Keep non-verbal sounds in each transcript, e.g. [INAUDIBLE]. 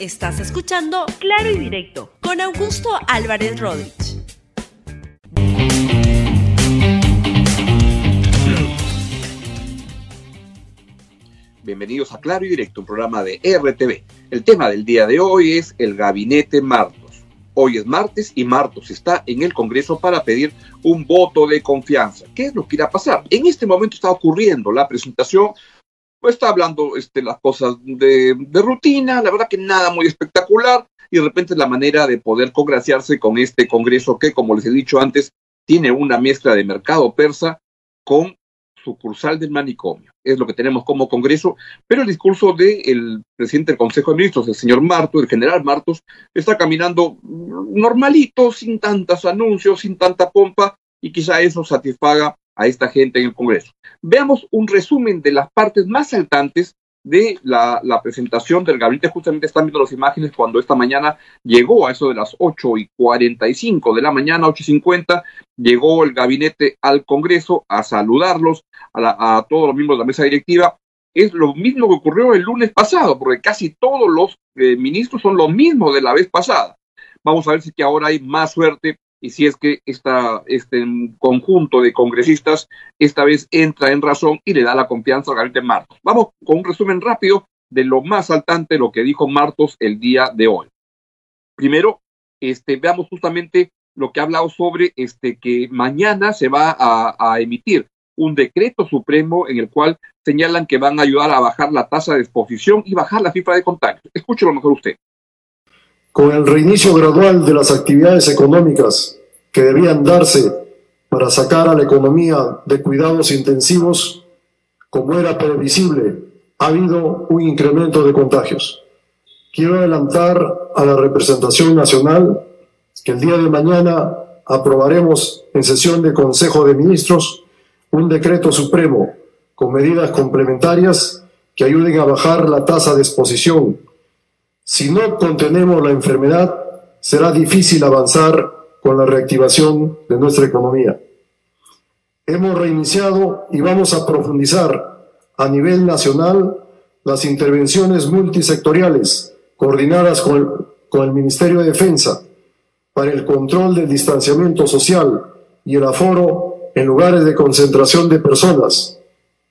Estás escuchando Claro y Directo con Augusto Álvarez Rodríguez. Bienvenidos a Claro y Directo, un programa de RTV. El tema del día de hoy es el gabinete Martos. Hoy es martes y Martos está en el Congreso para pedir un voto de confianza. ¿Qué es lo que irá a pasar? En este momento está ocurriendo la presentación, pues está hablando este, las cosas de, de rutina, la verdad que nada muy espectacular, y de repente la manera de poder congraciarse con este Congreso que, como les he dicho antes, tiene una mezcla de mercado persa con sucursal del manicomio. Es lo que tenemos como Congreso, pero el discurso del presidente del Consejo de Ministros, el señor Martos, el general Martos, está caminando normalito, sin tantos anuncios, sin tanta pompa, y quizá eso satisfaga a esta gente en el Congreso. Veamos un resumen de las partes más saltantes de la, presentación del gabinete. Justamente están viendo las imágenes cuando esta mañana llegó a eso de las 8 y 45 de la mañana, 8 y 50, llegó el gabinete al Congreso a saludarlos, a, la, a todos los miembros de la mesa directiva. Es lo mismo que ocurrió el lunes pasado, porque casi todos los eh, ministros son los mismos de la vez pasada. Vamos a ver si que ahora hay más suerte y si es que esta, este conjunto de congresistas esta vez entra en razón y le da la confianza al gabinete Martos. Vamos con un resumen rápido de lo más saltante, lo que dijo Martos el día de hoy. Primero, este, veamos justamente lo que ha hablado sobre este, que mañana se va a, a emitir un decreto supremo en el cual señalan que van a ayudar a bajar la tasa de exposición y bajar la cifra de contagios. Escúchelo mejor usted. Con el reinicio gradual de las actividades económicas que debían darse para sacar a la economía de cuidados intensivos, como era previsible, ha habido un incremento de contagios. Quiero adelantar a la representación nacional que el día de mañana aprobaremos en sesión de Consejo de Ministros un decreto supremo con medidas complementarias que ayuden a bajar la tasa de exposición si no contenemos la enfermedad, será difícil avanzar con la reactivación de nuestra economía. Hemos reiniciado y vamos a profundizar a nivel nacional las intervenciones multisectoriales coordinadas con el, Ministerio de Defensa para el control del distanciamiento social y el aforo en lugares de concentración de personas,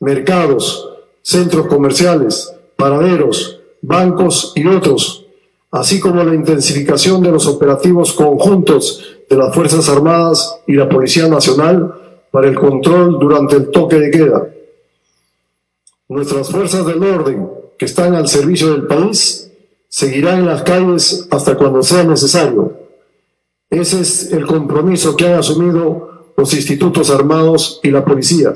mercados, centros comerciales, paraderos, bancos y otros, así como la intensificación de los operativos conjuntos de las Fuerzas Armadas y la Policía Nacional para el control durante el toque de queda. Nuestras fuerzas del orden, que están al servicio del país, seguirán en las calles hasta cuando sea necesario. Ese es el compromiso que han asumido los institutos armados y la policía.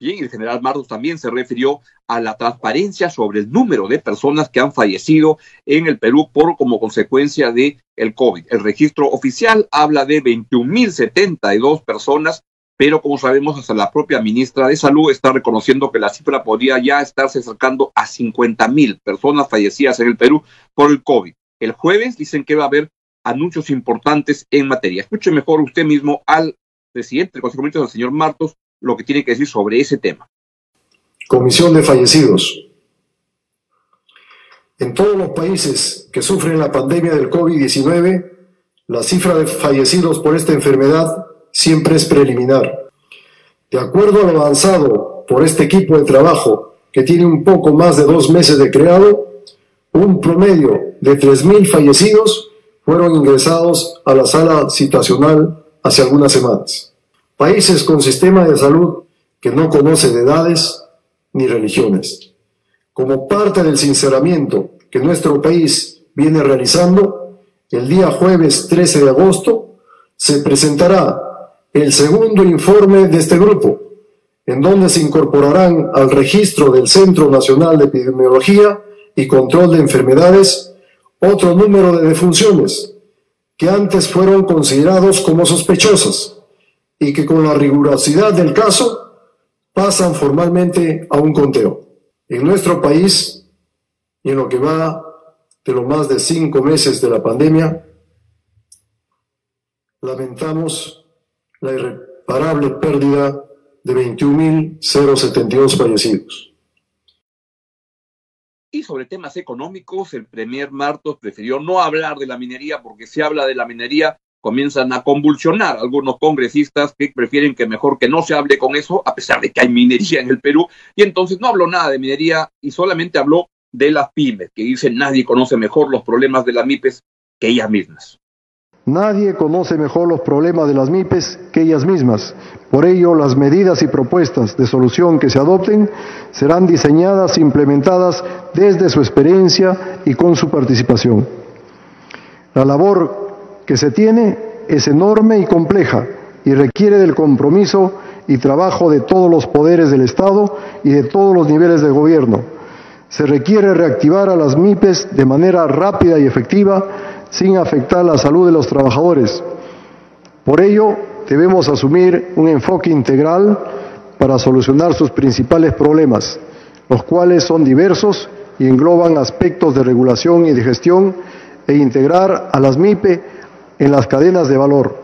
Bien, el general Martos también se refirió a la transparencia sobre el número de personas que han fallecido en el Perú por como consecuencia de el COVID. El registro oficial habla de 21.072 personas, pero como sabemos, hasta la propia ministra de Salud está reconociendo que la cifra podría ya estarse acercando a 50.000 personas fallecidas en el Perú por el COVID. El jueves dicen que va a haber anuncios importantes en materia. Escuche mejor usted mismo al presidente del Consejo de Ministros, señor Martos, lo que tiene que decir sobre ese tema. Comisión de Fallecidos. En todos los países que sufren la pandemia del COVID-19, la cifra de fallecidos por esta enfermedad siempre es preliminar. De acuerdo a lo avanzado por este equipo de trabajo, que tiene un poco más de dos meses de creado, un promedio de 3.000 fallecidos fueron ingresados a la sala situacional hace algunas semanas. Países con sistema de salud que no conoce de edades ni religiones. Como parte del sinceramiento que nuestro país viene realizando, el día jueves 13 de agosto se presentará el segundo informe de este grupo, en donde se incorporarán al registro del Centro Nacional de Epidemiología y Control de Enfermedades otro número de defunciones que antes fueron considerados como sospechosas y que con la rigurosidad del caso pasan formalmente a un conteo. En nuestro país, y en lo que va de los más de cinco meses de la pandemia, lamentamos la irreparable pérdida de 21.072 fallecidos. Y sobre temas económicos, el Premier Martos prefirió no hablar de la minería porque si habla de la minería comienzan a convulsionar algunos congresistas que prefieren que mejor que no se hable con eso, a pesar de que hay minería en el Perú. Y entonces no habló nada de minería y solamente habló de las pymes, que dicen nadie conoce mejor los problemas de las MIPES que ellas mismas. Nadie conoce mejor los problemas de las MIPES que ellas mismas. Por ello, las medidas y propuestas de solución que se adopten serán diseñadas e implementadas desde su experiencia y con su participación. La labor que se tiene es enorme y compleja y requiere del compromiso y trabajo de todos los poderes del Estado y de todos los niveles de gobierno. Se requiere reactivar a las MIPES de manera rápida y efectiva sin afectar la salud de los trabajadores. Por ello, debemos asumir un enfoque integral para solucionar sus principales problemas, los cuales son diversos y engloban aspectos de regulación y de gestión e integrar a las MIPE en las cadenas de valor.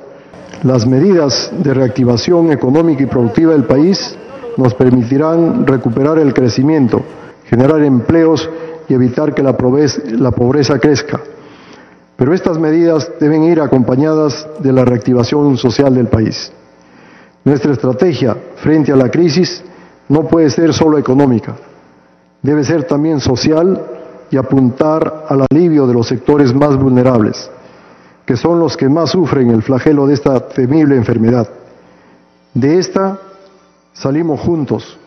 Las medidas de reactivación económica y productiva del país nos permitirán recuperar el crecimiento, generar empleos y evitar que la pobreza, crezca. Pero estas medidas deben ir acompañadas de la reactivación social del país. Nuestra estrategia frente a la crisis no puede ser solo económica, debe ser también social y apuntar al alivio de los sectores más vulnerables, que son los que más sufren el flagelo de esta temible enfermedad. De esta salimos juntos.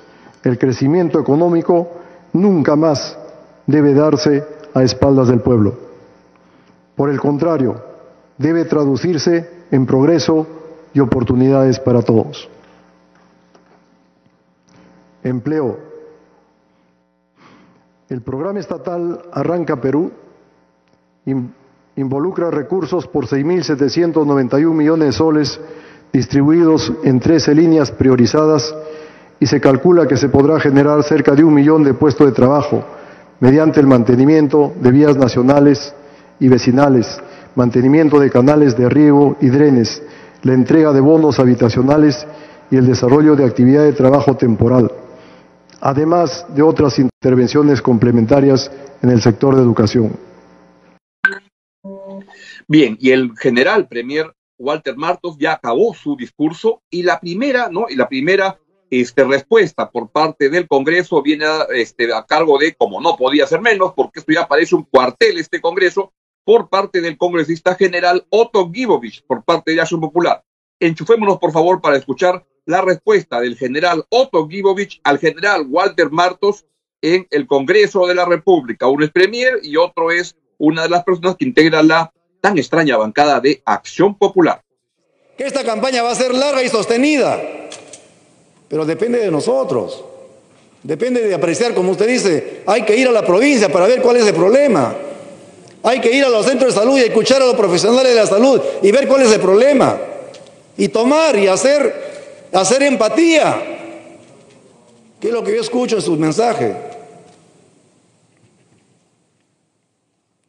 El crecimiento económico nunca más debe darse a espaldas del pueblo. Por el contrario, debe traducirse en progreso y oportunidades para todos. Empleo. El programa estatal Arranca Perú involucra recursos por 6.791 millones de soles distribuidos en 13 líneas priorizadas y se calcula que se podrá generar cerca de un millón de puestos de trabajo mediante el mantenimiento de vías nacionales y vecinales, mantenimiento de canales de riego y drenes, la entrega de bonos habitacionales y el desarrollo de actividad de trabajo temporal, además de otras intervenciones complementarias en el sector de educación. Bien, y el general Premier Walter Martos ya acabó su discurso y la primera, ¿no? Y la primera este, respuesta por parte del Congreso viene a, este, a cargo de, como no podía ser menos, porque esto ya parece un cuartel, este Congreso, por parte del congresista general Otto Gibovich, por parte de Acción Popular. Enchufémonos, por favor, para escuchar la respuesta del general Otto Gibovich al general Walter Martos en el Congreso de la República. Uno es premier y otro es una de las personas que integra la tan extraña bancada de Acción Popular. Que esta campaña va a ser larga y sostenida, pero depende de nosotros. Depende de apreciar, como usted dice, hay que ir a la provincia para ver cuál es el problema. Hay que ir a los centros de salud y escuchar a los profesionales de la salud y ver cuál es el problema. Y tomar y hacer, hacer empatía. ¿Qué es lo que yo escucho en sus mensajes?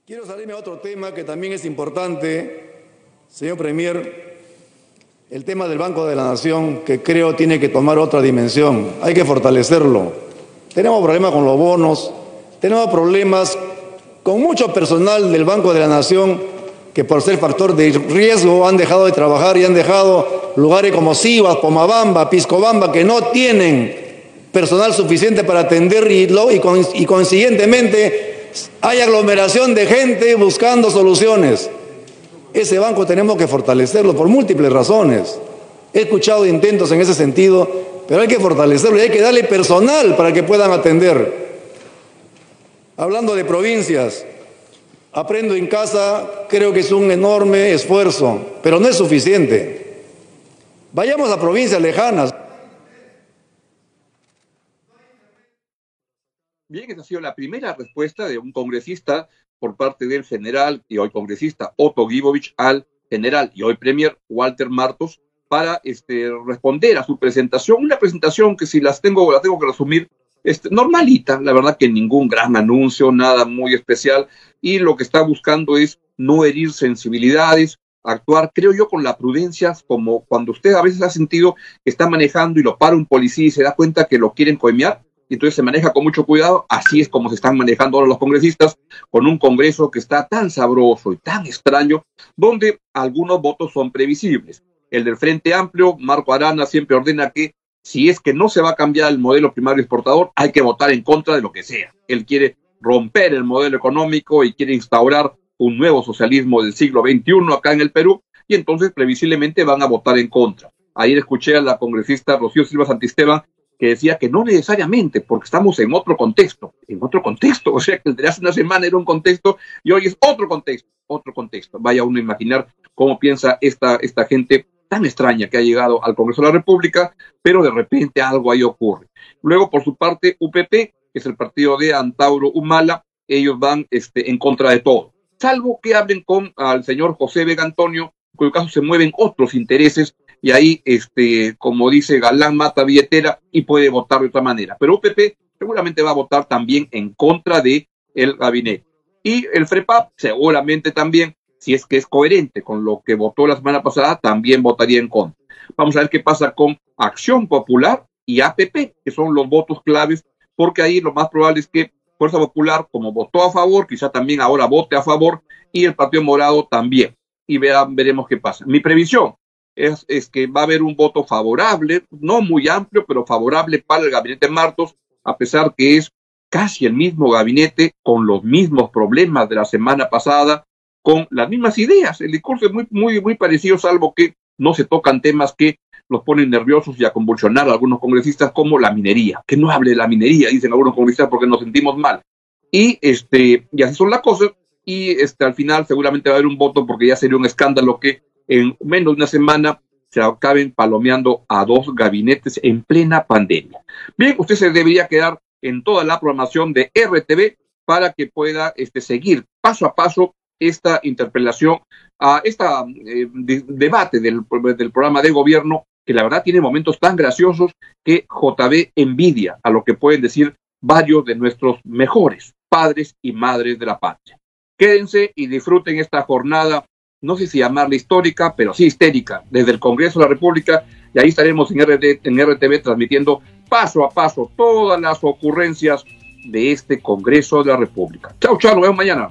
Quiero salirme a otro tema que también es importante, señor Premier, el tema del Banco de la Nación, que creo tiene que tomar otra dimensión. Hay que fortalecerlo. Tenemos problemas con los bonos, tenemos problemas con mucho personal del Banco de la Nación que por ser factor de riesgo han dejado de trabajar y han dejado lugares como Sivas, Pomabamba, Piscobamba, que no tienen personal suficiente para atenderlo y, y consiguientemente hay aglomeración de gente buscando soluciones. Ese banco tenemos que fortalecerlo por múltiples razones. He escuchado intentos en ese sentido, pero hay que fortalecerlo y hay que darle personal para que puedan atender. Hablando de provincias, aprendo en casa, creo que es un enorme esfuerzo, pero no es suficiente. Vayamos a provincias lejanas. Bien, esa ha sido la primera respuesta de un congresista por parte del general y hoy congresista Otto Gibovich al general y hoy premier Walter Martos para este, responder a su presentación, una presentación que si las tengo, la tengo que resumir, este, normalita, la verdad que ningún gran anuncio, nada muy especial, y lo que está buscando es no herir sensibilidades, actuar, creo yo, con la prudencia, como cuando usted a veces ha sentido que está manejando y lo para un policía y se da cuenta que lo quieren coimear, entonces se maneja con mucho cuidado. Así es como se están manejando ahora los congresistas, con un Congreso que está tan sabroso y tan extraño, donde algunos votos son previsibles. El del Frente Amplio, Marco Arana, siempre ordena que si es que no se va a cambiar el modelo primario exportador, hay que votar en contra de lo que sea. Él quiere romper el modelo económico y quiere instaurar un nuevo socialismo del siglo XXI acá en el Perú, y entonces previsiblemente van a votar en contra. Ayer escuché a la congresista Rocío Silva Santisteban que decía que no necesariamente, porque estamos en otro contexto, en otro contexto, [LAUGHS] o sea que el de hace una semana era un contexto y hoy es otro contexto, otro contexto. Vaya uno a imaginar cómo piensa esta, esta gente tan extraña que ha llegado al Congreso de la República, pero de repente algo ahí ocurre. Luego, por su parte, UPP, que es el partido de Antauro Humala, ellos van este, en contra de todo, salvo que hablen con al señor José Vega Antonio, en cuyo caso se mueven otros intereses y ahí, este, como dice Galán, mata billetera y puede votar de otra manera. Pero UPP seguramente va a votar también en contra de el gabinete. Y el FREPAP seguramente también, si es que es coherente con lo que votó la semana pasada, también votaría en contra. Vamos a ver qué pasa con Acción Popular y APP, que son los votos claves, porque ahí lo más probable es que Fuerza Popular, como votó a favor, quizá también ahora vote a favor, y el Partido Morado también. Y veremos qué pasa. Mi previsión es, es, que va a haber un voto favorable, no muy amplio, pero favorable para el gabinete Martos, a pesar que es casi el mismo gabinete con los mismos problemas de la semana pasada, con las mismas ideas. El discurso es muy, muy, muy parecido, salvo que no se tocan temas que los ponen nerviosos y a convulsionar a algunos congresistas como la minería. Que no hable de la minería, dicen algunos congresistas, porque nos sentimos mal. Y, este, y así son las cosas. Y este, al final seguramente va a haber un voto porque ya sería un escándalo que en menos de una semana se acaben palomeando a dos gabinetes en plena pandemia. Bien, usted se debería quedar en toda la programación de RTV para que pueda este, seguir paso a paso esta interpelación, a este debate del, del programa de gobierno, que la verdad tiene momentos tan graciosos que JB envidia a lo que pueden decir varios de nuestros mejores padres y madres de la patria. Quédense y disfruten esta jornada no sé si llamarla histórica, pero sí histérica, desde el Congreso de la República, y ahí estaremos en, en RTV transmitiendo paso a paso todas las ocurrencias de este Congreso de la República. Chao, chao, nos vemos mañana.